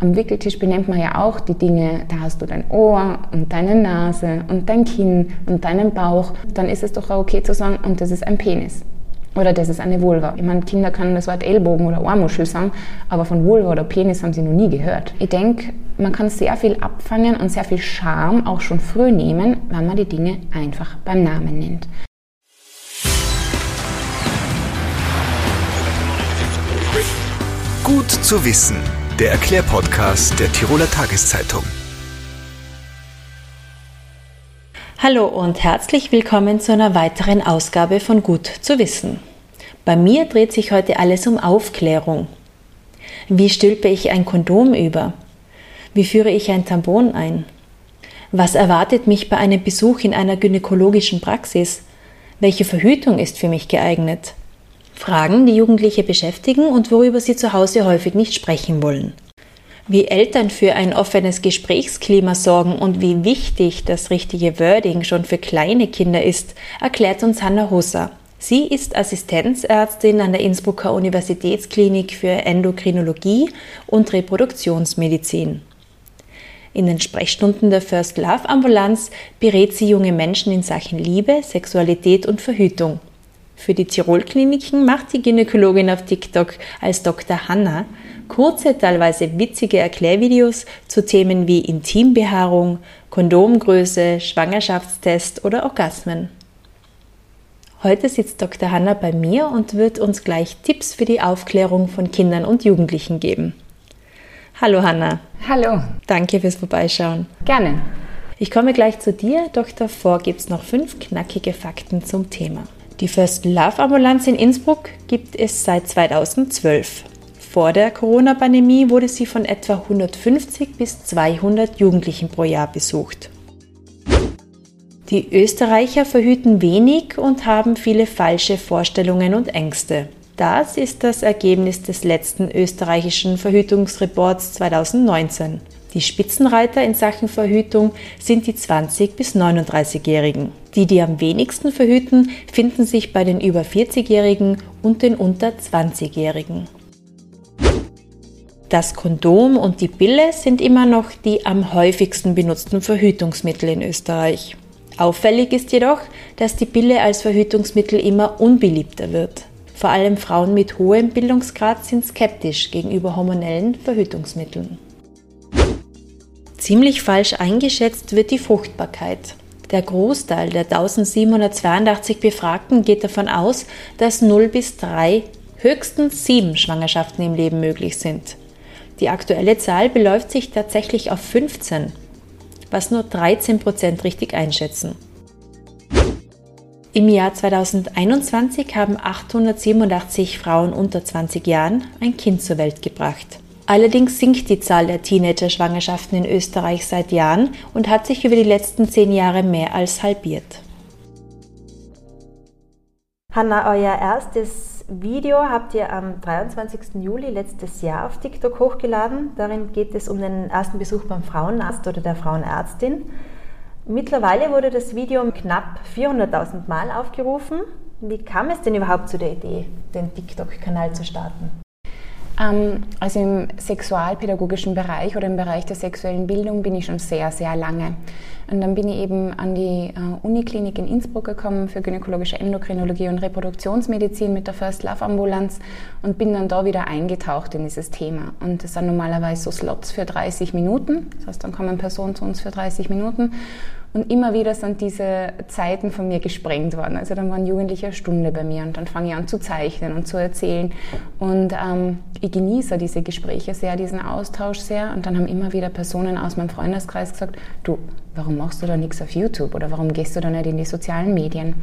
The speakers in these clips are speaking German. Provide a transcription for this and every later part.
Am Wickeltisch benennt man ja auch die Dinge, da hast du dein Ohr und deine Nase und dein Kinn und deinen Bauch. Dann ist es doch auch okay zu sagen, und das ist ein Penis. Oder das ist eine Vulva. Ich meine, Kinder können das Wort Ellbogen oder Ohrmuschel sagen, aber von Vulva oder Penis haben sie noch nie gehört. Ich denke, man kann sehr viel abfangen und sehr viel Charme auch schon früh nehmen, wenn man die Dinge einfach beim Namen nennt. Gut zu wissen der Erklärpodcast der Tiroler Tageszeitung. Hallo und herzlich willkommen zu einer weiteren Ausgabe von Gut zu wissen. Bei mir dreht sich heute alles um Aufklärung. Wie stülpe ich ein Kondom über? Wie führe ich ein Tampon ein? Was erwartet mich bei einem Besuch in einer gynäkologischen Praxis? Welche Verhütung ist für mich geeignet? Fragen, die Jugendliche beschäftigen und worüber sie zu Hause häufig nicht sprechen wollen. Wie Eltern für ein offenes Gesprächsklima sorgen und wie wichtig das richtige Wording schon für kleine Kinder ist, erklärt uns Hanna Husser. Sie ist Assistenzärztin an der Innsbrucker Universitätsklinik für Endokrinologie und Reproduktionsmedizin. In den Sprechstunden der First Love Ambulanz berät sie junge Menschen in Sachen Liebe, Sexualität und Verhütung. Für die Tirol-Kliniken macht die Gynäkologin auf TikTok als Dr. Hanna kurze, teilweise witzige Erklärvideos zu Themen wie Intimbehaarung, Kondomgröße, Schwangerschaftstest oder Orgasmen. Heute sitzt Dr. Hanna bei mir und wird uns gleich Tipps für die Aufklärung von Kindern und Jugendlichen geben. Hallo Hanna. Hallo. Danke fürs Vorbeischauen. Gerne. Ich komme gleich zu dir, doch davor gibt es noch fünf knackige Fakten zum Thema. Die First Love Ambulanz in Innsbruck gibt es seit 2012. Vor der Corona-Pandemie wurde sie von etwa 150 bis 200 Jugendlichen pro Jahr besucht. Die Österreicher verhüten wenig und haben viele falsche Vorstellungen und Ängste. Das ist das Ergebnis des letzten österreichischen Verhütungsreports 2019. Die Spitzenreiter in Sachen Verhütung sind die 20- bis 39-Jährigen. Die, die am wenigsten verhüten, finden sich bei den über 40-Jährigen und den unter 20-Jährigen. Das Kondom und die Pille sind immer noch die am häufigsten benutzten Verhütungsmittel in Österreich. Auffällig ist jedoch, dass die Pille als Verhütungsmittel immer unbeliebter wird. Vor allem Frauen mit hohem Bildungsgrad sind skeptisch gegenüber hormonellen Verhütungsmitteln. Ziemlich falsch eingeschätzt wird die Fruchtbarkeit. Der Großteil der 1782 Befragten geht davon aus, dass 0 bis 3, höchstens 7 Schwangerschaften im Leben möglich sind. Die aktuelle Zahl beläuft sich tatsächlich auf 15, was nur 13 Prozent richtig einschätzen. Im Jahr 2021 haben 887 Frauen unter 20 Jahren ein Kind zur Welt gebracht. Allerdings sinkt die Zahl der Teenager-Schwangerschaften in Österreich seit Jahren und hat sich über die letzten zehn Jahre mehr als halbiert. Hanna, euer erstes Video habt ihr am 23. Juli letztes Jahr auf TikTok hochgeladen. Darin geht es um den ersten Besuch beim Frauenarzt oder der Frauenärztin. Mittlerweile wurde das Video knapp 400.000 Mal aufgerufen. Wie kam es denn überhaupt zu der Idee, den TikTok-Kanal zu starten? Ähm, also im sexualpädagogischen Bereich oder im Bereich der sexuellen Bildung bin ich schon sehr, sehr lange. Und dann bin ich eben an die äh, Uniklinik in Innsbruck gekommen für gynäkologische Endokrinologie und Reproduktionsmedizin mit der First Love Ambulanz und bin dann da wieder eingetaucht in dieses Thema. Und das sind normalerweise so Slots für 30 Minuten. Das heißt, dann kommen Personen zu uns für 30 Minuten und immer wieder sind diese Zeiten von mir gesprengt worden. Also dann waren Jugendliche eine Stunde bei mir und dann fange ich an zu zeichnen und zu erzählen. Und ähm, ich genieße diese Gespräche sehr, diesen Austausch sehr. Und dann haben immer wieder Personen aus meinem Freundeskreis gesagt, du, warum machst du da nichts auf YouTube oder warum gehst du da nicht in die sozialen Medien?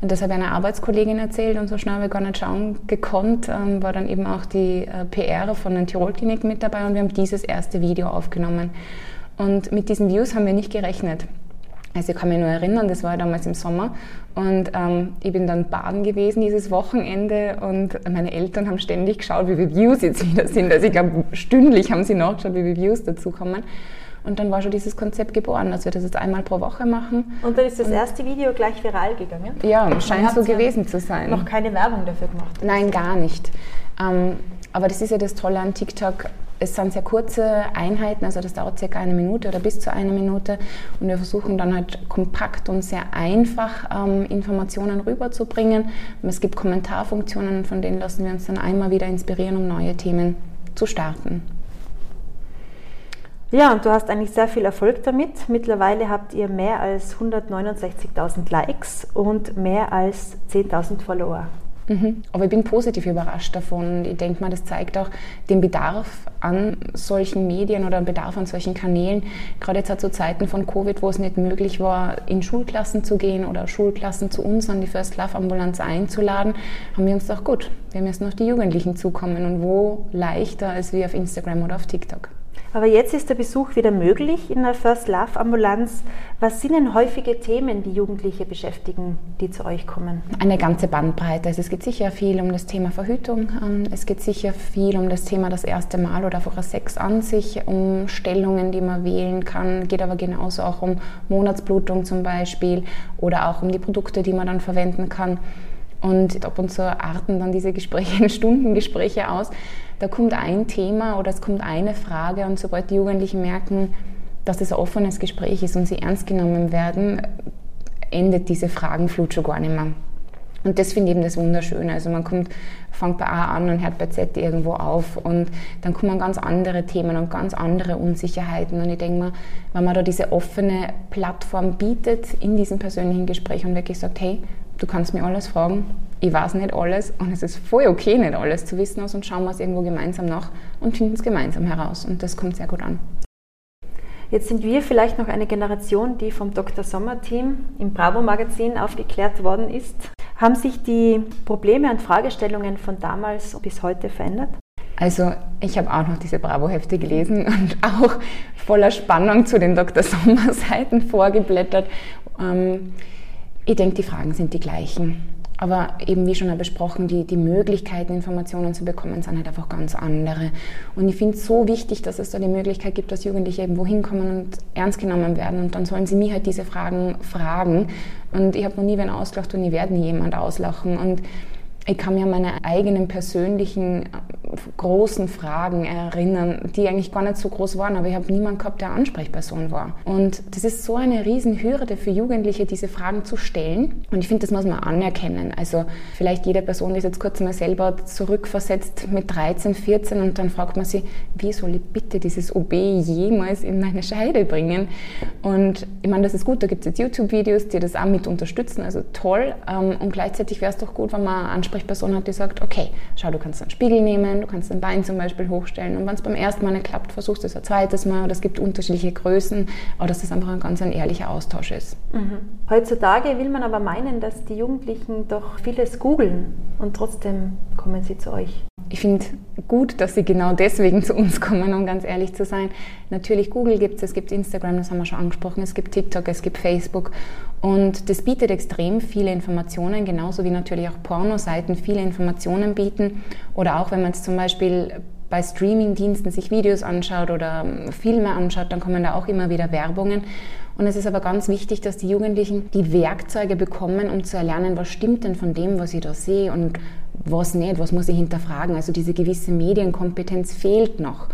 Und das habe ich einer Arbeitskollegin erzählt und so schnell habe ich gar nicht schauen gekonnt, ähm, war dann eben auch die äh, PR von den Tirol-Kliniken mit dabei und wir haben dieses erste Video aufgenommen. Und mit diesen Views haben wir nicht gerechnet. Also ich kann mich nur erinnern, das war damals im Sommer und ähm, ich bin dann baden gewesen dieses Wochenende und meine Eltern haben ständig geschaut, wie viele Views jetzt wieder sind. Also ich glaube, stündlich haben sie nachgeschaut, wie viele Views dazukommen. Und dann war schon dieses Konzept geboren, dass wir das jetzt einmal pro Woche machen. Und dann ist das erste Video gleich viral gegangen? Ja, scheint so gewesen zu sein. Noch keine Werbung dafür gemacht? Nein, gar nicht. Ähm, aber das ist ja das Tolle an TikTok es sind sehr kurze Einheiten, also das dauert circa eine Minute oder bis zu einer Minute. Und wir versuchen dann halt kompakt und sehr einfach ähm, Informationen rüberzubringen. Es gibt Kommentarfunktionen, von denen lassen wir uns dann einmal wieder inspirieren, um neue Themen zu starten. Ja, und du hast eigentlich sehr viel Erfolg damit. Mittlerweile habt ihr mehr als 169.000 Likes und mehr als 10.000 Follower. Mhm. Aber ich bin positiv überrascht davon. Ich denke mal, das zeigt auch den Bedarf an solchen Medien oder den Bedarf an solchen Kanälen. Gerade jetzt zu Zeiten von Covid, wo es nicht möglich war, in Schulklassen zu gehen oder Schulklassen zu uns an die First Love Ambulanz einzuladen, haben wir uns gedacht, gut, wir müssen auf die Jugendlichen zukommen und wo leichter als wie auf Instagram oder auf TikTok. Aber jetzt ist der Besuch wieder möglich in der First Love Ambulanz. Was sind denn häufige Themen, die Jugendliche beschäftigen, die zu euch kommen? Eine ganze Bandbreite. Also es geht sicher viel um das Thema Verhütung. Ähm, es geht sicher viel um das Thema das erste Mal oder einfach Sex an sich, um Stellungen, die man wählen kann. Geht aber genauso auch um Monatsblutung zum Beispiel oder auch um die Produkte, die man dann verwenden kann. Und ab und zu arten dann diese Gespräche in Stundengespräche aus. Da kommt ein Thema oder es kommt eine Frage und sobald die Jugendlichen merken, dass es ein offenes Gespräch ist und sie ernst genommen werden, endet diese Fragenflut schon gar nicht mehr. Und das finde ich eben das Wunderschöne. Also man kommt, fängt bei A an und hört bei Z irgendwo auf und dann kommen ganz andere Themen und ganz andere Unsicherheiten. Und ich denke mal, wenn man da diese offene Plattform bietet in diesem persönlichen Gespräch und wirklich sagt, hey, du kannst mir alles fragen, ich weiß nicht alles und es ist voll okay, nicht alles zu wissen aus und schauen wir es irgendwo gemeinsam nach und finden es gemeinsam heraus und das kommt sehr gut an. Jetzt sind wir vielleicht noch eine Generation, die vom Dr. Sommer-Team im Bravo-Magazin aufgeklärt worden ist. Haben sich die Probleme und Fragestellungen von damals bis heute verändert? Also ich habe auch noch diese Bravo-Hefte gelesen und auch voller Spannung zu den Dr. Sommer-Seiten vorgeblättert. Ähm, ich denke, die Fragen sind die gleichen. Aber eben wie schon besprochen, die, die Möglichkeiten, Informationen zu bekommen, sind halt einfach ganz andere. Und ich finde es so wichtig, dass es da die Möglichkeit gibt, dass Jugendliche eben wohin kommen und ernst genommen werden. Und dann sollen sie mich halt diese Fragen fragen. Und ich habe noch nie wen ausgelacht und ich werde nie jemand auslachen. Und ich kann mir meine eigenen persönlichen äh, großen Fragen erinnern, die eigentlich gar nicht so groß waren, aber ich habe niemanden gehabt, der Ansprechperson war. Und das ist so eine Riesenhürde für Jugendliche, diese Fragen zu stellen. Und ich finde, das muss man anerkennen. Also vielleicht jede Person ist jetzt kurz mal selber zurückversetzt mit 13, 14 und dann fragt man sich, wie soll ich bitte dieses OB jemals in meine Scheide bringen? Und ich meine, das ist gut, da gibt es jetzt YouTube-Videos, die das auch mit unterstützen, also toll. Ähm, und gleichzeitig wäre es doch gut, wenn man Ansprechperson Ansprechperson hat, die sagt, okay, schau, du kannst einen Spiegel nehmen, du kannst dein Bein zum Beispiel hochstellen und wenn es beim ersten Mal nicht klappt, versuchst du es ein zweites Mal oder es gibt unterschiedliche Größen, aber dass das einfach ein ganz ein ehrlicher Austausch ist. Mhm. Heutzutage will man aber meinen, dass die Jugendlichen doch vieles googeln und trotzdem kommen sie zu euch. Ich finde gut, dass sie genau deswegen zu uns kommen, um ganz ehrlich zu sein. Natürlich Google gibt es, es gibt Instagram, das haben wir schon angesprochen, es gibt TikTok, es gibt Facebook und das bietet extrem viele Informationen, genauso wie natürlich auch Pornoseiten viele Informationen bieten. Oder auch wenn man jetzt zum Beispiel bei Streamingdiensten sich Videos anschaut oder ähm, Filme anschaut, dann kommen da auch immer wieder Werbungen. Und es ist aber ganz wichtig, dass die Jugendlichen die Werkzeuge bekommen, um zu erlernen, was stimmt denn von dem, was ich da sehe und was nicht, was muss ich hinterfragen. Also diese gewisse Medienkompetenz fehlt noch.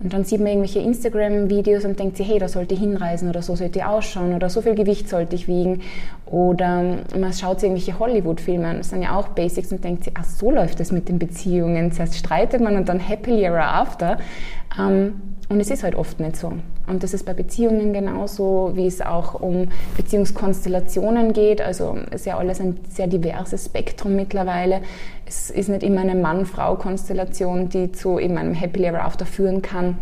Und dann sieht man irgendwelche Instagram-Videos und denkt sich, hey, da sollte ich hinreisen oder so sollte ich ausschauen oder so viel Gewicht sollte ich wiegen. Oder man schaut sich irgendwelche Hollywood-Filme das sind ja auch Basics und denkt sich, ach, so läuft das mit den Beziehungen. Zuerst streitet man und dann happily ever after. Ähm, und es ist halt oft nicht so. Und das ist bei Beziehungen genauso, wie es auch um Beziehungskonstellationen geht. Also ist ja alles ein sehr diverses Spektrum mittlerweile. Es ist nicht immer eine Mann-Frau-Konstellation, die zu eben einem Happy Ever After führen kann.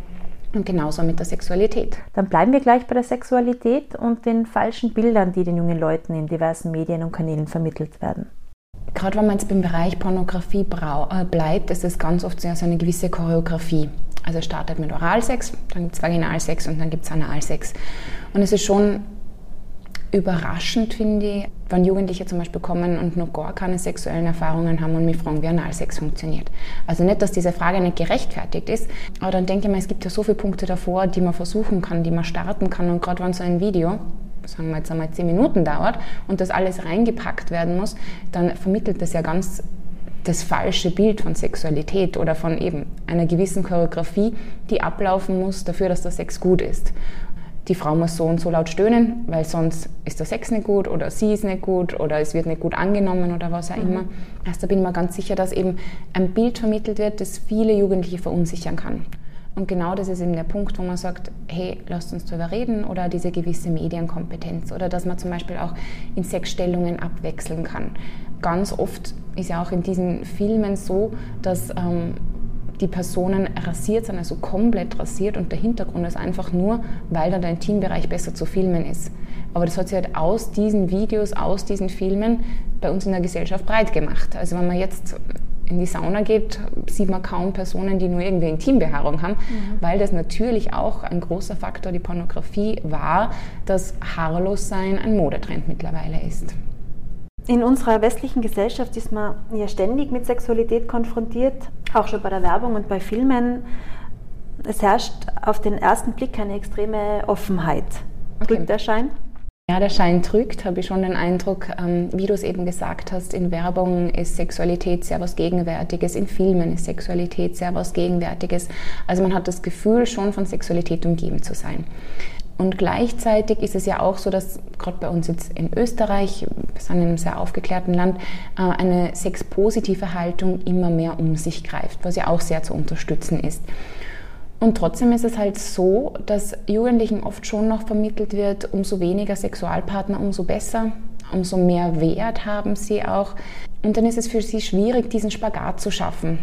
Und genauso mit der Sexualität. Dann bleiben wir gleich bei der Sexualität und den falschen Bildern, die den jungen Leuten in diversen Medien und Kanälen vermittelt werden. Gerade wenn man jetzt beim Bereich Pornografie äh, bleibt, ist es ganz oft so eine gewisse Choreografie. Also es startet mit Oralsex, dann gibt es Vaginalsex und dann gibt es Analsex. Und es ist schon überraschend, finde ich, wenn Jugendliche zum Beispiel kommen und noch gar keine sexuellen Erfahrungen haben und mich fragen, wie Analsex funktioniert. Also nicht, dass diese Frage nicht gerechtfertigt ist, aber dann denke ich mir, es gibt ja so viele Punkte davor, die man versuchen kann, die man starten kann. Und gerade wenn so ein Video, sagen wir jetzt einmal zehn Minuten dauert und das alles reingepackt werden muss, dann vermittelt das ja ganz das falsche Bild von Sexualität oder von eben einer gewissen Choreografie, die ablaufen muss dafür, dass der Sex gut ist. Die Frau muss so und so laut stöhnen, weil sonst ist der Sex nicht gut oder sie ist nicht gut oder es wird nicht gut angenommen oder was auch mhm. immer. Also da bin ich mir ganz sicher, dass eben ein Bild vermittelt wird, das viele Jugendliche verunsichern kann. Und genau das ist eben der Punkt, wo man sagt, hey, lasst uns darüber reden oder diese gewisse Medienkompetenz oder dass man zum Beispiel auch in Sexstellungen abwechseln kann. Ganz oft ist ja auch in diesen Filmen so, dass ähm, die Personen rasiert sind, also komplett rasiert und der Hintergrund ist einfach nur, weil dann der Intimbereich besser zu filmen ist. Aber das hat sich halt aus diesen Videos, aus diesen Filmen bei uns in der Gesellschaft breit gemacht. Also wenn man jetzt in die Sauna geht, sieht man kaum Personen, die nur irgendwie Intimbehaarung haben, mhm. weil das natürlich auch ein großer Faktor, die Pornografie war, dass Haarlossein ein Modetrend mittlerweile ist. In unserer westlichen Gesellschaft ist man ja ständig mit Sexualität konfrontiert, auch schon bei der Werbung und bei Filmen. Es herrscht auf den ersten Blick eine extreme Offenheit. Okay. Drückt der Schein? Ja, der Schein trügt, habe ich schon den Eindruck. Ähm, wie du es eben gesagt hast, in Werbung ist Sexualität sehr was Gegenwärtiges, in Filmen ist Sexualität sehr was Gegenwärtiges. Also man hat das Gefühl, schon von Sexualität umgeben zu sein. Und gleichzeitig ist es ja auch so, dass gerade bei uns jetzt in Österreich, wir sind in einem sehr aufgeklärten Land, äh, eine sexpositive Haltung immer mehr um sich greift, was ja auch sehr zu unterstützen ist. Und trotzdem ist es halt so, dass Jugendlichen oft schon noch vermittelt wird, umso weniger Sexualpartner, umso besser, umso mehr Wert haben sie auch. Und dann ist es für sie schwierig, diesen Spagat zu schaffen.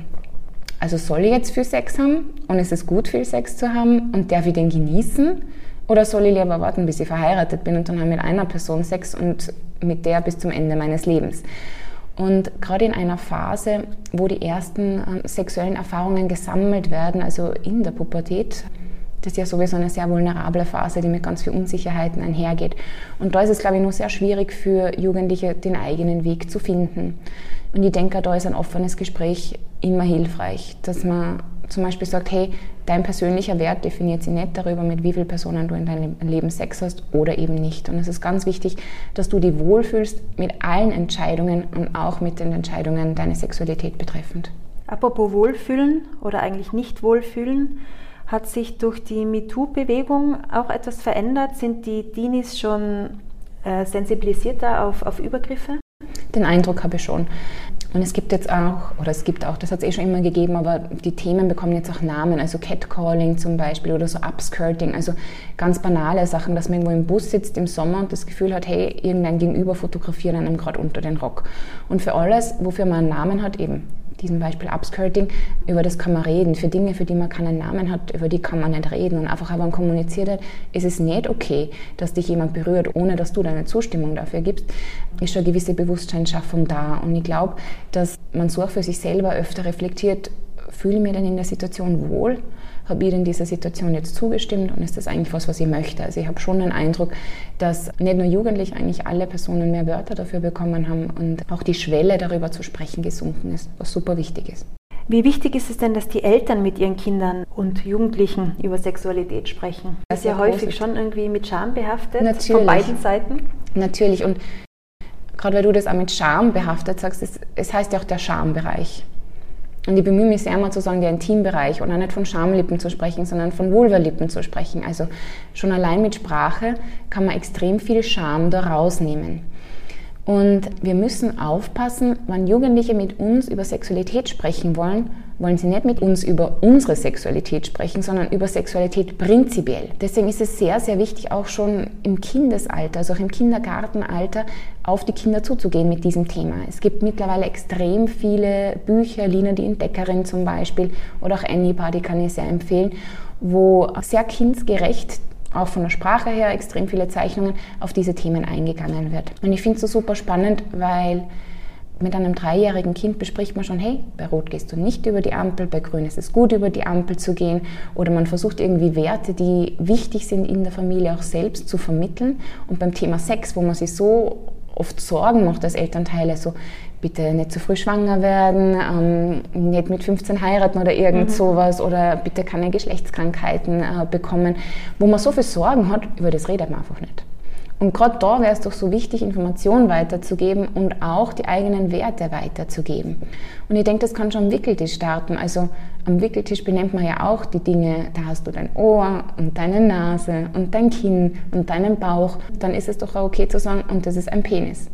Also soll ich jetzt viel Sex haben und ist es gut, viel Sex zu haben und darf ich den genießen? Oder soll ich lieber warten, bis ich verheiratet bin und dann habe ich mit einer Person Sex und mit der bis zum Ende meines Lebens? Und gerade in einer Phase, wo die ersten ähm, sexuellen Erfahrungen gesammelt werden, also in der Pubertät, das ist ja sowieso eine sehr vulnerable Phase, die mit ganz vielen Unsicherheiten einhergeht. Und da ist es, glaube ich, nur sehr schwierig für Jugendliche, den eigenen Weg zu finden. Und ich denke, da ist ein offenes Gespräch immer hilfreich, dass man zum Beispiel sagt, hey, dein persönlicher Wert definiert sich nicht darüber, mit wie vielen Personen du in deinem Leben Sex hast oder eben nicht. Und es ist ganz wichtig, dass du dich wohlfühlst mit allen Entscheidungen und auch mit den Entscheidungen deine Sexualität betreffend. Apropos Wohlfühlen oder eigentlich nicht Wohlfühlen, hat sich durch die MeToo-Bewegung auch etwas verändert? Sind die Teenies schon äh, sensibilisierter auf, auf Übergriffe? Den Eindruck habe ich schon. Und es gibt jetzt auch, oder es gibt auch, das hat es eh schon immer gegeben, aber die Themen bekommen jetzt auch Namen, also Catcalling zum Beispiel oder so Upskirting, also ganz banale Sachen, dass man irgendwo im Bus sitzt im Sommer und das Gefühl hat, hey, irgendein Gegenüber fotografiert einem gerade unter den Rock. Und für alles, wofür man einen Namen hat, eben diesem Beispiel Upskirting, über das kann man reden. Für Dinge, für die man keinen Namen hat, über die kann man nicht reden. Und einfach, aber man kommuniziert hat, ist es nicht okay, dass dich jemand berührt, ohne dass du deine Zustimmung dafür gibst, ist schon eine gewisse Bewusstseinsschaffung da. Und ich glaube, dass man so auch für sich selber öfter reflektiert, fühle ich mich denn in der Situation wohl? Habe ich in dieser Situation jetzt zugestimmt und ist das eigentlich was, was ich möchte? Also ich habe schon den Eindruck, dass nicht nur Jugendlich eigentlich alle Personen mehr Wörter dafür bekommen haben und auch die Schwelle darüber zu sprechen gesunken ist, was super wichtig ist. Wie wichtig ist es denn, dass die Eltern mit ihren Kindern und Jugendlichen über Sexualität sprechen? Das ist ja häufig schon irgendwie mit Scham behaftet, Natürlich. von beiden Seiten. Natürlich und gerade weil du das auch mit Scham behaftet sagst, es, es heißt ja auch der Schambereich. Und ich bemühe mich sehr immer zu sagen, der Intimbereich und auch nicht von Schamlippen zu sprechen, sondern von Vulvalippen zu sprechen. Also schon allein mit Sprache kann man extrem viel Scham da rausnehmen. Und wir müssen aufpassen, wenn Jugendliche mit uns über Sexualität sprechen wollen, wollen sie nicht mit uns über unsere Sexualität sprechen, sondern über Sexualität prinzipiell. Deswegen ist es sehr, sehr wichtig, auch schon im Kindesalter, also auch im Kindergartenalter, auf die Kinder zuzugehen mit diesem Thema. Es gibt mittlerweile extrem viele Bücher, Lina die Entdeckerin zum Beispiel oder auch Annie Party kann ich sehr empfehlen, wo sehr kindsgerecht auch von der Sprache her extrem viele Zeichnungen auf diese Themen eingegangen wird. Und ich finde es so super spannend, weil mit einem dreijährigen Kind bespricht man schon, hey, bei Rot gehst du nicht über die Ampel, bei Grün ist es gut, über die Ampel zu gehen. Oder man versucht irgendwie Werte, die wichtig sind in der Familie auch selbst zu vermitteln. Und beim Thema Sex, wo man sich so oft Sorgen macht als Elternteile, so bitte nicht zu früh schwanger werden, ähm, nicht mit 15 heiraten oder irgend mhm. sowas oder bitte keine Geschlechtskrankheiten äh, bekommen, wo man so viel Sorgen hat, über das redet man einfach nicht. Und gerade da wäre es doch so wichtig, Informationen weiterzugeben und auch die eigenen Werte weiterzugeben. Und ich denke, das kann schon am Wickeltisch starten. Also am Wickeltisch benennt man ja auch die Dinge, da hast du dein Ohr und deine Nase und dein Kinn und deinen Bauch. Dann ist es doch auch okay zu sagen, und das ist ein Penis.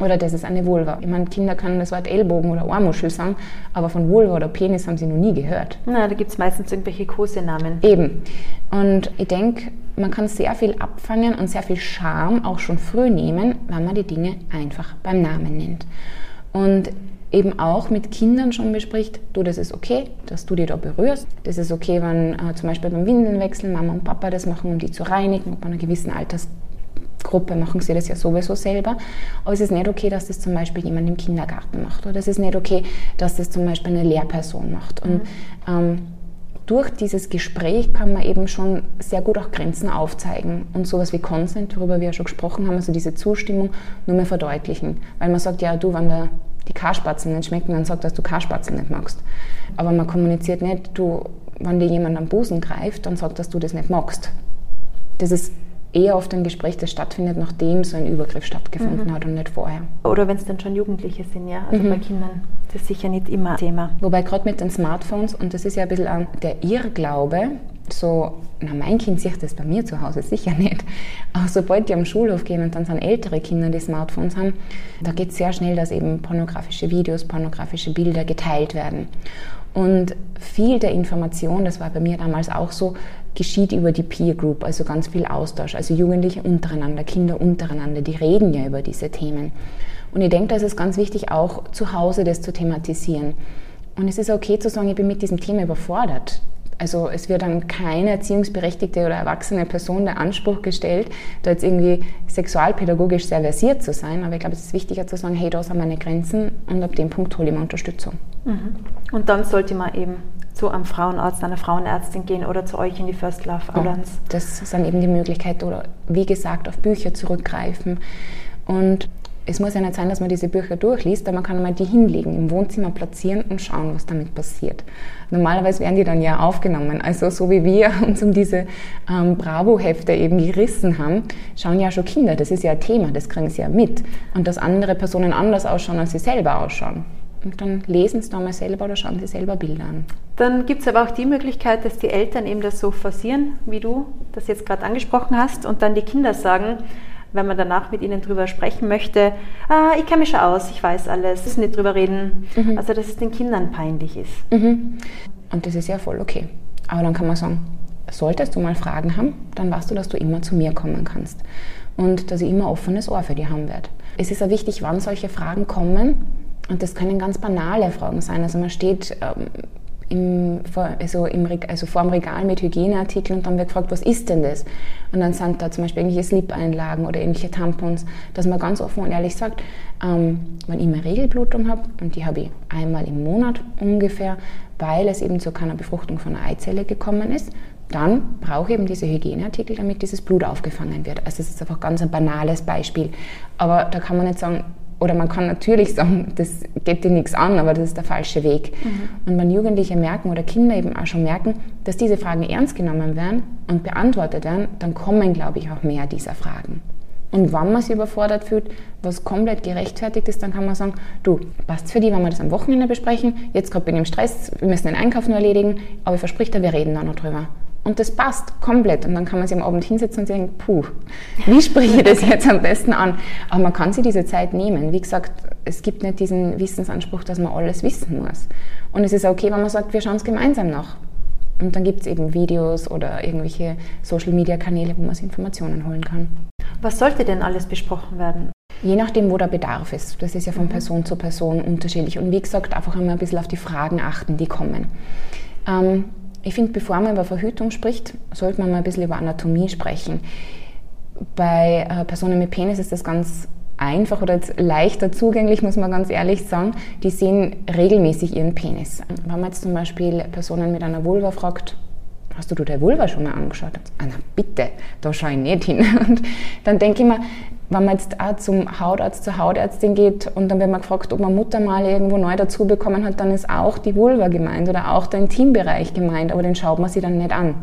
Oder das ist eine Vulva. Ich meine, Kinder können das Wort Ellbogen oder Ohrmuschel sagen, aber von Vulva oder Penis haben sie noch nie gehört. Na, da gibt es meistens irgendwelche Kosenamen. Eben. Und ich denke, man kann sehr viel abfangen und sehr viel Charme auch schon früh nehmen, wenn man die Dinge einfach beim Namen nennt. Und eben auch mit Kindern schon bespricht, du, das ist okay, dass du die da berührst. Das ist okay, wenn äh, zum Beispiel beim Windelnwechsel Mama und Papa das machen, um die zu reinigen, bei einer gewissen Altersgruppe machen sie das ja sowieso selber. Aber es ist nicht okay, dass das zum Beispiel jemand im Kindergarten macht. Oder es ist nicht okay, dass das zum Beispiel eine Lehrperson macht. Und mhm. ähm, durch dieses Gespräch kann man eben schon sehr gut auch Grenzen aufzeigen und sowas wie Consent, worüber wir ja schon gesprochen haben, also diese Zustimmung, nur mehr verdeutlichen. Weil man sagt, ja, du, wenn der die Karspatzen nicht schmecken, dann sag, dass du Karspatzen nicht magst. Aber man kommuniziert nicht, du, wenn dir jemand am Busen greift, dann sag, dass du das nicht magst. Das ist eher oft ein Gespräch, das stattfindet, nachdem so ein Übergriff stattgefunden mhm. hat und nicht vorher. Oder wenn es dann schon Jugendliche sind, ja. Also mhm. bei Kindern, das ist sicher nicht immer Thema. Wobei gerade mit den Smartphones, und das ist ja ein bisschen der Irrglaube, so, na, mein Kind sieht das bei mir zu Hause sicher nicht. Aber sobald die am Schulhof gehen und dann sind ältere Kinder, die Smartphones haben, da geht es sehr schnell, dass eben pornografische Videos, pornografische Bilder geteilt werden. Und viel der Information, das war bei mir damals auch so, geschieht über die Peer Group, also ganz viel Austausch, also Jugendliche untereinander, Kinder untereinander, die reden ja über diese Themen. Und ich denke, da ist es ganz wichtig, auch zu Hause das zu thematisieren. Und es ist okay zu sagen, ich bin mit diesem Thema überfordert. Also es wird dann keine erziehungsberechtigte oder erwachsene Person der Anspruch gestellt, da jetzt irgendwie sexualpädagogisch sehr versiert zu sein. Aber ich glaube, es ist wichtiger zu sagen, hey, da sind meine Grenzen und ab dem Punkt hole ich mir Unterstützung. Mhm. Und dann sollte man eben zu einem Frauenarzt, einer Frauenärztin gehen oder zu euch in die First Love Alliance. Ja, das sind eben die Möglichkeiten oder wie gesagt auf Bücher zurückgreifen. Und es muss ja nicht sein, dass man diese Bücher durchliest, aber man kann mal die hinlegen, im Wohnzimmer platzieren und schauen, was damit passiert. Normalerweise werden die dann ja aufgenommen. Also so wie wir uns um diese ähm, Bravo-Hefte eben gerissen haben, schauen ja schon Kinder. Das ist ja ein Thema, das kriegen sie ja mit. Und dass andere Personen anders ausschauen, als sie selber ausschauen. Und dann lesen sie da mal selber oder schauen sie selber Bilder an. Dann gibt es aber auch die Möglichkeit, dass die Eltern eben das so forcieren, wie du das jetzt gerade angesprochen hast, und dann die Kinder sagen, wenn man danach mit ihnen drüber sprechen möchte, ah, ich kenne mich schon aus, ich weiß alles, müssen nicht drüber reden. Mhm. Also, dass es den Kindern peinlich ist. Mhm. Und das ist ja voll okay. Aber dann kann man sagen, solltest du mal Fragen haben, dann weißt du, dass du immer zu mir kommen kannst. Und dass ich immer offenes Ohr für dich haben werde. Es ist ja wichtig, wann solche Fragen kommen. Und das können ganz banale Fragen sein. Also man steht ähm, im, also, im, also vor dem Regal mit Hygieneartikeln und dann wird gefragt, was ist denn das? Und dann sind da zum Beispiel irgendwelche Slip-Einlagen oder irgendwelche Tampons, dass man ganz offen und ehrlich sagt, ähm, wenn ich eine Regelblutung habe, und die habe ich einmal im Monat ungefähr, weil es eben zu keiner Befruchtung von einer Eizelle gekommen ist, dann brauche ich eben diese Hygieneartikel, damit dieses Blut aufgefangen wird. Also das ist einfach ganz ein banales Beispiel. Aber da kann man nicht sagen, oder man kann natürlich sagen, das geht dir nichts an, aber das ist der falsche Weg. Mhm. Und wenn Jugendliche merken oder Kinder eben auch schon merken, dass diese Fragen ernst genommen werden und beantwortet werden, dann kommen, glaube ich, auch mehr dieser Fragen. Und wenn man sich überfordert fühlt, was komplett gerechtfertigt ist, dann kann man sagen, du, passt für die, wenn wir das am Wochenende besprechen, jetzt gerade bin ich im Stress, wir müssen den Einkauf nur erledigen, aber ich verspreche dir, wir reden da noch drüber. Und das passt komplett. Und dann kann man sich am Abend hinsetzen und sagen, puh, wie spreche ich das jetzt am besten an? Aber man kann sich diese Zeit nehmen. Wie gesagt, es gibt nicht diesen Wissensanspruch, dass man alles wissen muss. Und es ist okay, wenn man sagt, wir schauen es gemeinsam nach. Und dann gibt es eben Videos oder irgendwelche Social-Media-Kanäle, wo man sich Informationen holen kann. Was sollte denn alles besprochen werden? Je nachdem, wo der Bedarf ist. Das ist ja von mhm. Person zu Person unterschiedlich. Und wie gesagt, einfach einmal ein bisschen auf die Fragen achten, die kommen. Ähm, ich finde, bevor man über Verhütung spricht, sollte man mal ein bisschen über Anatomie sprechen. Bei äh, Personen mit Penis ist das ganz einfach oder jetzt leichter zugänglich, muss man ganz ehrlich sagen. Die sehen regelmäßig ihren Penis. Wenn man jetzt zum Beispiel Personen mit einer Vulva fragt, hast du deine Vulva schon mal angeschaut? Ah, na bitte, da schaue ich nicht hin. Und dann denke ich mir, wenn man jetzt auch zum Hautarzt, zur Hautärztin geht und dann wird man gefragt, ob man Muttermal irgendwo neu dazu bekommen hat, dann ist auch die Vulva gemeint oder auch der Intimbereich gemeint, aber den schaut man sich dann nicht an.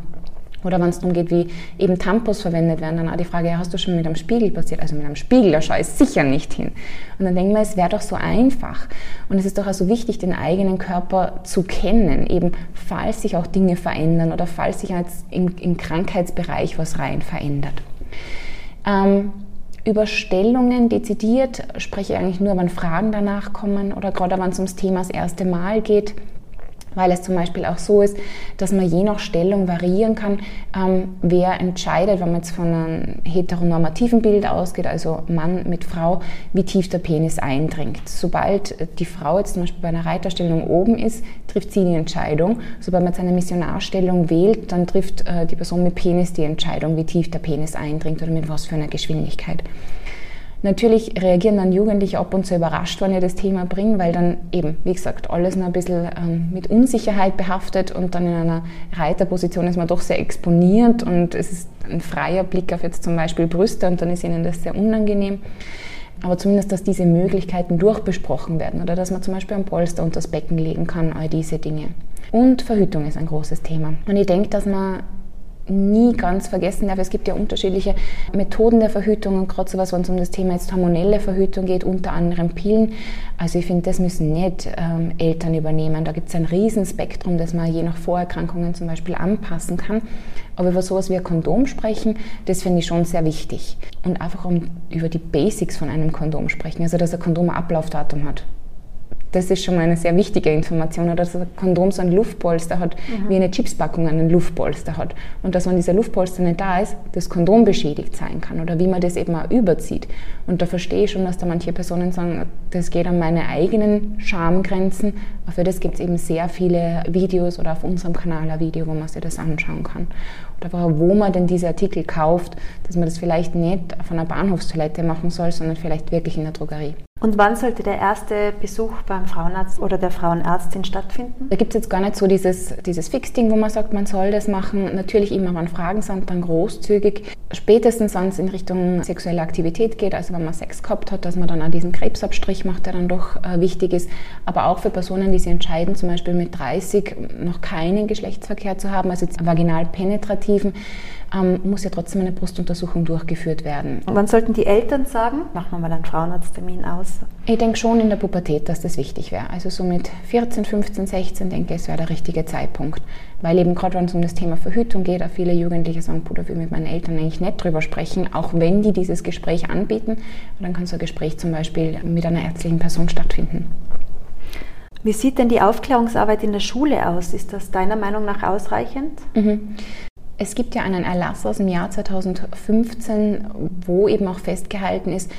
Oder wenn es darum geht, wie eben Tampons verwendet werden, dann auch die Frage, ja, hast du schon mit einem Spiegel passiert? Also mit einem Spiegel, da schaue ich sicher nicht hin. Und dann denken wir, es wäre doch so einfach. Und es ist doch auch so wichtig, den eigenen Körper zu kennen, eben falls sich auch Dinge verändern oder falls sich jetzt im, im Krankheitsbereich was rein verändert. Ähm, über Stellungen dezidiert spreche ich eigentlich nur, wenn Fragen danach kommen oder gerade wenn es ums Thema das erste Mal geht weil es zum Beispiel auch so ist, dass man je nach Stellung variieren kann, ähm, wer entscheidet, wenn man jetzt von einem heteronormativen Bild ausgeht, also Mann mit Frau, wie tief der Penis eindringt. Sobald die Frau jetzt zum Beispiel bei einer Reiterstellung oben ist, trifft sie die Entscheidung. Sobald man jetzt eine Missionarstellung wählt, dann trifft äh, die Person mit Penis die Entscheidung, wie tief der Penis eindringt oder mit was für einer Geschwindigkeit. Natürlich reagieren dann Jugendliche ab und zu überrascht, wenn ich das Thema bringe, weil dann eben, wie gesagt, alles noch ein bisschen ähm, mit Unsicherheit behaftet und dann in einer Reiterposition ist man doch sehr exponiert und es ist ein freier Blick auf jetzt zum Beispiel Brüste und dann ist ihnen das sehr unangenehm. Aber zumindest, dass diese Möglichkeiten durchbesprochen werden oder dass man zum Beispiel ein Polster unter das Becken legen kann, all diese Dinge. Und Verhütung ist ein großes Thema. Und ich denke, dass man nie ganz vergessen darf. Es gibt ja unterschiedliche Methoden der Verhütung und gerade so was, wenn es um das Thema jetzt hormonelle Verhütung geht, unter anderem Pillen. Also ich finde, das müssen nicht ähm, Eltern übernehmen. Da gibt es ein Riesenspektrum, das man je nach Vorerkrankungen zum Beispiel anpassen kann. Aber über sowas wie ein Kondom sprechen, das finde ich schon sehr wichtig. Und einfach um über die Basics von einem Kondom sprechen. Also dass ein Kondom ein Ablaufdatum hat das ist schon mal eine sehr wichtige Information, oder dass ein Kondom so ein Luftpolster hat, mhm. wie eine Chipspackung einen Luftpolster hat. Und dass, wenn dieser Luftpolster nicht da ist, das Kondom beschädigt sein kann oder wie man das eben auch überzieht. Und da verstehe ich schon, dass da manche Personen sagen, das geht an meine eigenen Schamgrenzen. Aber für das gibt es eben sehr viele Videos oder auf unserem Kanal ein Video, wo man sich das anschauen kann. Oder wo man denn diese Artikel kauft, dass man das vielleicht nicht auf einer Bahnhofstoilette machen soll, sondern vielleicht wirklich in der Drogerie. Und wann sollte der erste Besuch beim Frauenarzt oder der Frauenärztin stattfinden? Da gibt es jetzt gar nicht so dieses, dieses Fixding, wo man sagt, man soll das machen. Natürlich immer, wenn Fragen sind, dann großzügig. Spätestens, wenn es in Richtung sexuelle Aktivität geht, also wenn man Sex gehabt hat, dass man dann auch diesen Krebsabstrich macht, der dann doch äh, wichtig ist. Aber auch für Personen, die sich entscheiden, zum Beispiel mit 30 noch keinen Geschlechtsverkehr zu haben, also jetzt vaginal penetrativen, ähm, muss ja trotzdem eine Brustuntersuchung durchgeführt werden. Und wann sollten die Eltern sagen, machen wir mal einen Frauenarzttermin aus? Ich denke schon in der Pubertät, dass das wichtig wäre. Also so mit 14, 15, 16 denke ich, es wäre der richtige Zeitpunkt. Weil eben gerade wenn es um das Thema Verhütung geht, auch viele Jugendliche sagen, Bruder, will mit meinen Eltern eigentlich nicht drüber sprechen, auch wenn die dieses Gespräch anbieten. Und dann kann so ein Gespräch zum Beispiel mit einer ärztlichen Person stattfinden. Wie sieht denn die Aufklärungsarbeit in der Schule aus? Ist das deiner Meinung nach ausreichend? Mhm. Es gibt ja einen Erlass aus dem Jahr 2015, wo eben auch festgehalten ist,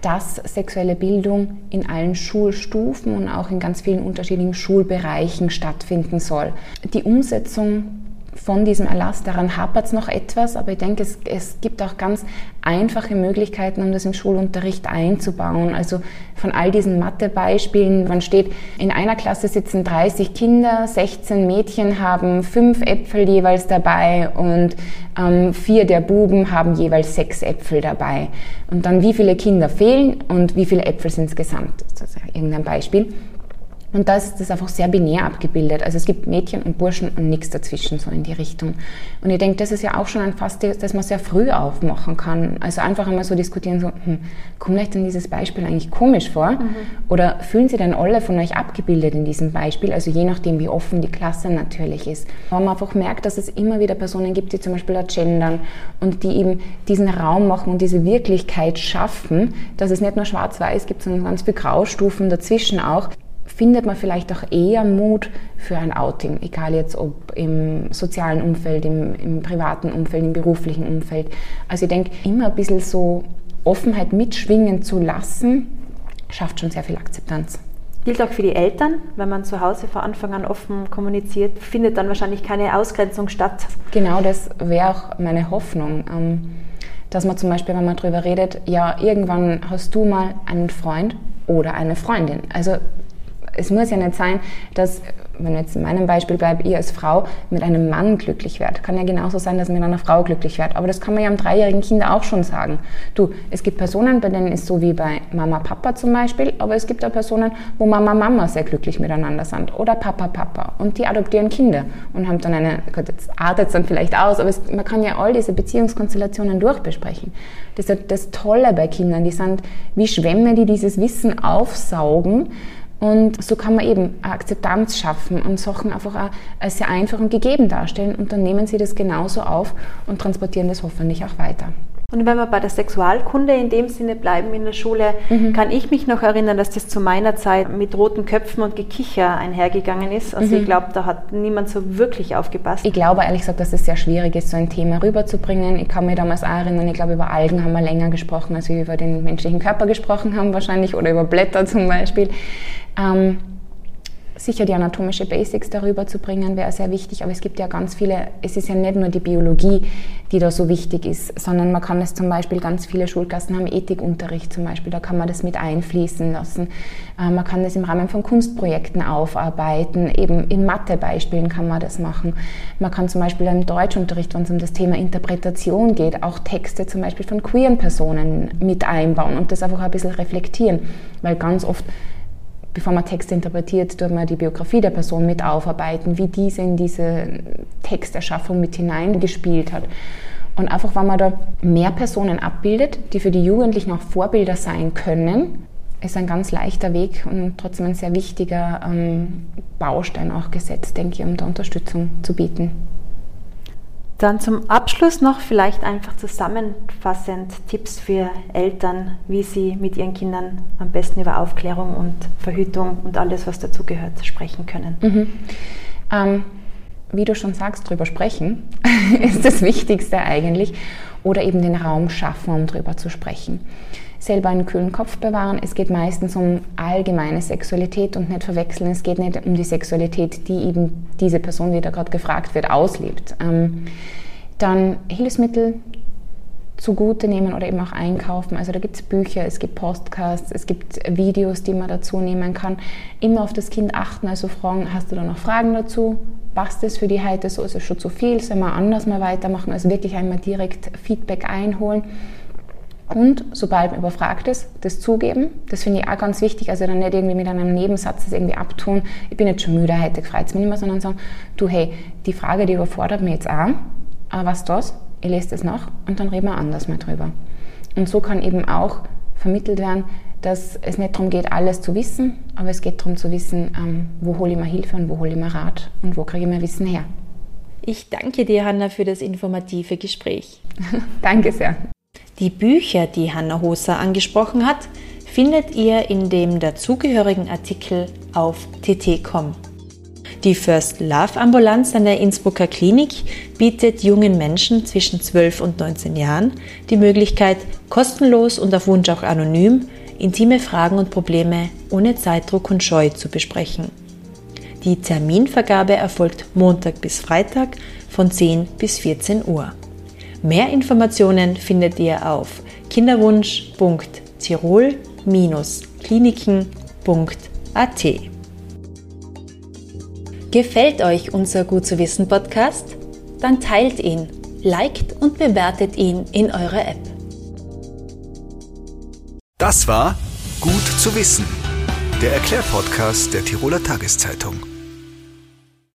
dass sexuelle Bildung in allen Schulstufen und auch in ganz vielen unterschiedlichen Schulbereichen stattfinden soll. Die Umsetzung von diesem Erlass. Daran hapert es noch etwas, aber ich denke, es, es gibt auch ganz einfache Möglichkeiten, um das im Schulunterricht einzubauen. Also von all diesen Mathebeispielen, man steht, in einer Klasse sitzen 30 Kinder, 16 Mädchen haben fünf Äpfel jeweils dabei und ähm, vier der Buben haben jeweils sechs Äpfel dabei. Und dann wie viele Kinder fehlen und wie viele Äpfel sind insgesamt. Das ist irgendein Beispiel. Und da ist das einfach sehr binär abgebildet. Also es gibt Mädchen und Burschen und nichts dazwischen, so in die Richtung. Und ich denke, das ist ja auch schon ein Fass, das man sehr früh aufmachen kann. Also einfach einmal so diskutieren, so, hm, kommt euch denn dieses Beispiel eigentlich komisch vor? Mhm. Oder fühlen Sie denn alle von euch abgebildet in diesem Beispiel? Also je nachdem, wie offen die Klasse natürlich ist. Aber man einfach merkt, dass es immer wieder Personen gibt, die zum Beispiel auch gendern und die eben diesen Raum machen und diese Wirklichkeit schaffen, dass es nicht nur schwarz-weiß gibt, sondern ganz viele Graustufen dazwischen auch findet man vielleicht auch eher Mut für ein Outing, egal jetzt ob im sozialen Umfeld, im, im privaten Umfeld, im beruflichen Umfeld. Also ich denke, immer ein bisschen so Offenheit mitschwingen zu lassen, schafft schon sehr viel Akzeptanz. Gilt auch für die Eltern, wenn man zu Hause von Anfang an offen kommuniziert, findet dann wahrscheinlich keine Ausgrenzung statt. Genau, das wäre auch meine Hoffnung, ähm, dass man zum Beispiel, wenn man darüber redet, ja, irgendwann hast du mal einen Freund oder eine Freundin. Also es muss ja nicht sein, dass wenn jetzt in meinem Beispiel bleibt, ich als Frau mit einem Mann glücklich werde, kann ja genauso sein, dass ich mit einer Frau glücklich werde. Aber das kann man ja am dreijährigen Kind auch schon sagen. Du, es gibt Personen, bei denen ist so wie bei Mama, Papa zum Beispiel, aber es gibt auch Personen, wo Mama, Mama sehr glücklich miteinander sind oder Papa, Papa und die adoptieren Kinder und haben dann eine, Gott, jetzt artet es dann vielleicht aus, aber es, man kann ja all diese Beziehungskonstellationen durchbesprechen. Das ist das Tolle bei Kindern, die sind wie Schwämme, die dieses Wissen aufsaugen und so kann man eben Akzeptanz schaffen und Sachen einfach auch als sehr einfach und gegeben darstellen. Und dann nehmen sie das genauso auf und transportieren das hoffentlich auch weiter. Und wenn wir bei der Sexualkunde in dem Sinne bleiben in der Schule, mhm. kann ich mich noch erinnern, dass das zu meiner Zeit mit roten Köpfen und Gekicher einhergegangen ist. Also mhm. ich glaube, da hat niemand so wirklich aufgepasst. Ich glaube ehrlich gesagt, dass es sehr schwierig ist, so ein Thema rüberzubringen. Ich kann mich damals auch erinnern, ich glaube, über Algen haben wir länger gesprochen, als wir über den menschlichen Körper gesprochen haben wahrscheinlich oder über Blätter zum Beispiel. Ähm, sicher die anatomische Basics darüber zu bringen, wäre sehr wichtig, aber es gibt ja ganz viele, es ist ja nicht nur die Biologie, die da so wichtig ist, sondern man kann es zum Beispiel, ganz viele Schulklassen haben Ethikunterricht zum Beispiel, da kann man das mit einfließen lassen. Äh, man kann das im Rahmen von Kunstprojekten aufarbeiten, eben in Mathebeispielen kann man das machen. Man kann zum Beispiel im Deutschunterricht, wenn es um das Thema Interpretation geht, auch Texte zum Beispiel von queeren Personen mit einbauen und das einfach ein bisschen reflektieren, weil ganz oft bevor man Texte interpretiert, tut man die Biografie der Person mit aufarbeiten, wie diese in diese Texterschaffung mit hineingespielt hat. Und einfach, wenn man da mehr Personen abbildet, die für die Jugendlichen auch Vorbilder sein können, ist ein ganz leichter Weg und trotzdem ein sehr wichtiger ähm, Baustein auch gesetzt, denke ich, um da Unterstützung zu bieten. Dann zum Abschluss noch vielleicht einfach zusammenfassend Tipps für Eltern, wie sie mit ihren Kindern am besten über Aufklärung und Verhütung und alles, was dazugehört, sprechen können. Mhm. Ähm, wie du schon sagst, drüber sprechen ist das Wichtigste eigentlich. Oder eben den Raum schaffen, um drüber zu sprechen. Selber einen kühlen Kopf bewahren. Es geht meistens um allgemeine Sexualität und nicht verwechseln. Es geht nicht um die Sexualität, die eben diese Person, die da gerade gefragt wird, auslebt. Ähm, dann Hilfsmittel zugute nehmen oder eben auch einkaufen. Also da gibt es Bücher, es gibt Podcasts, es gibt Videos, die man dazu nehmen kann. Immer auf das Kind achten, also fragen, hast du da noch Fragen dazu? Passt es für die heute so? Ist es schon zu viel? Sollen wir anders mal weitermachen? Also wirklich einmal direkt Feedback einholen. Und sobald man überfragt ist, das zugeben. Das finde ich auch ganz wichtig. Also dann nicht irgendwie mit einem Nebensatz das irgendwie abtun. Ich bin jetzt schon müde, heute gefreut es mich nicht mehr, sondern sagen, du hey, die Frage, die überfordert mich jetzt auch. Aber was das? Ich lese das nach und dann reden wir anders mal drüber. Und so kann eben auch vermittelt werden, dass es nicht darum geht, alles zu wissen, aber es geht darum zu wissen, ähm, wo hole ich mir Hilfe und wo hole ich mir Rat und wo kriege ich mir Wissen her. Ich danke dir, Hanna, für das informative Gespräch. danke sehr. Die Bücher, die Hanna Hoser angesprochen hat, findet ihr in dem dazugehörigen Artikel auf tt.com. Die First Love Ambulanz an der Innsbrucker Klinik bietet jungen Menschen zwischen 12 und 19 Jahren die Möglichkeit, kostenlos und auf Wunsch auch anonym intime Fragen und Probleme ohne Zeitdruck und Scheu zu besprechen. Die Terminvergabe erfolgt Montag bis Freitag von 10 bis 14 Uhr. Mehr Informationen findet ihr auf kinderwunsch.tirol-kliniken.at. Gefällt euch unser Gut zu wissen Podcast? Dann teilt ihn, liked und bewertet ihn in eurer App. Das war Gut zu wissen, der Erklärpodcast der Tiroler Tageszeitung.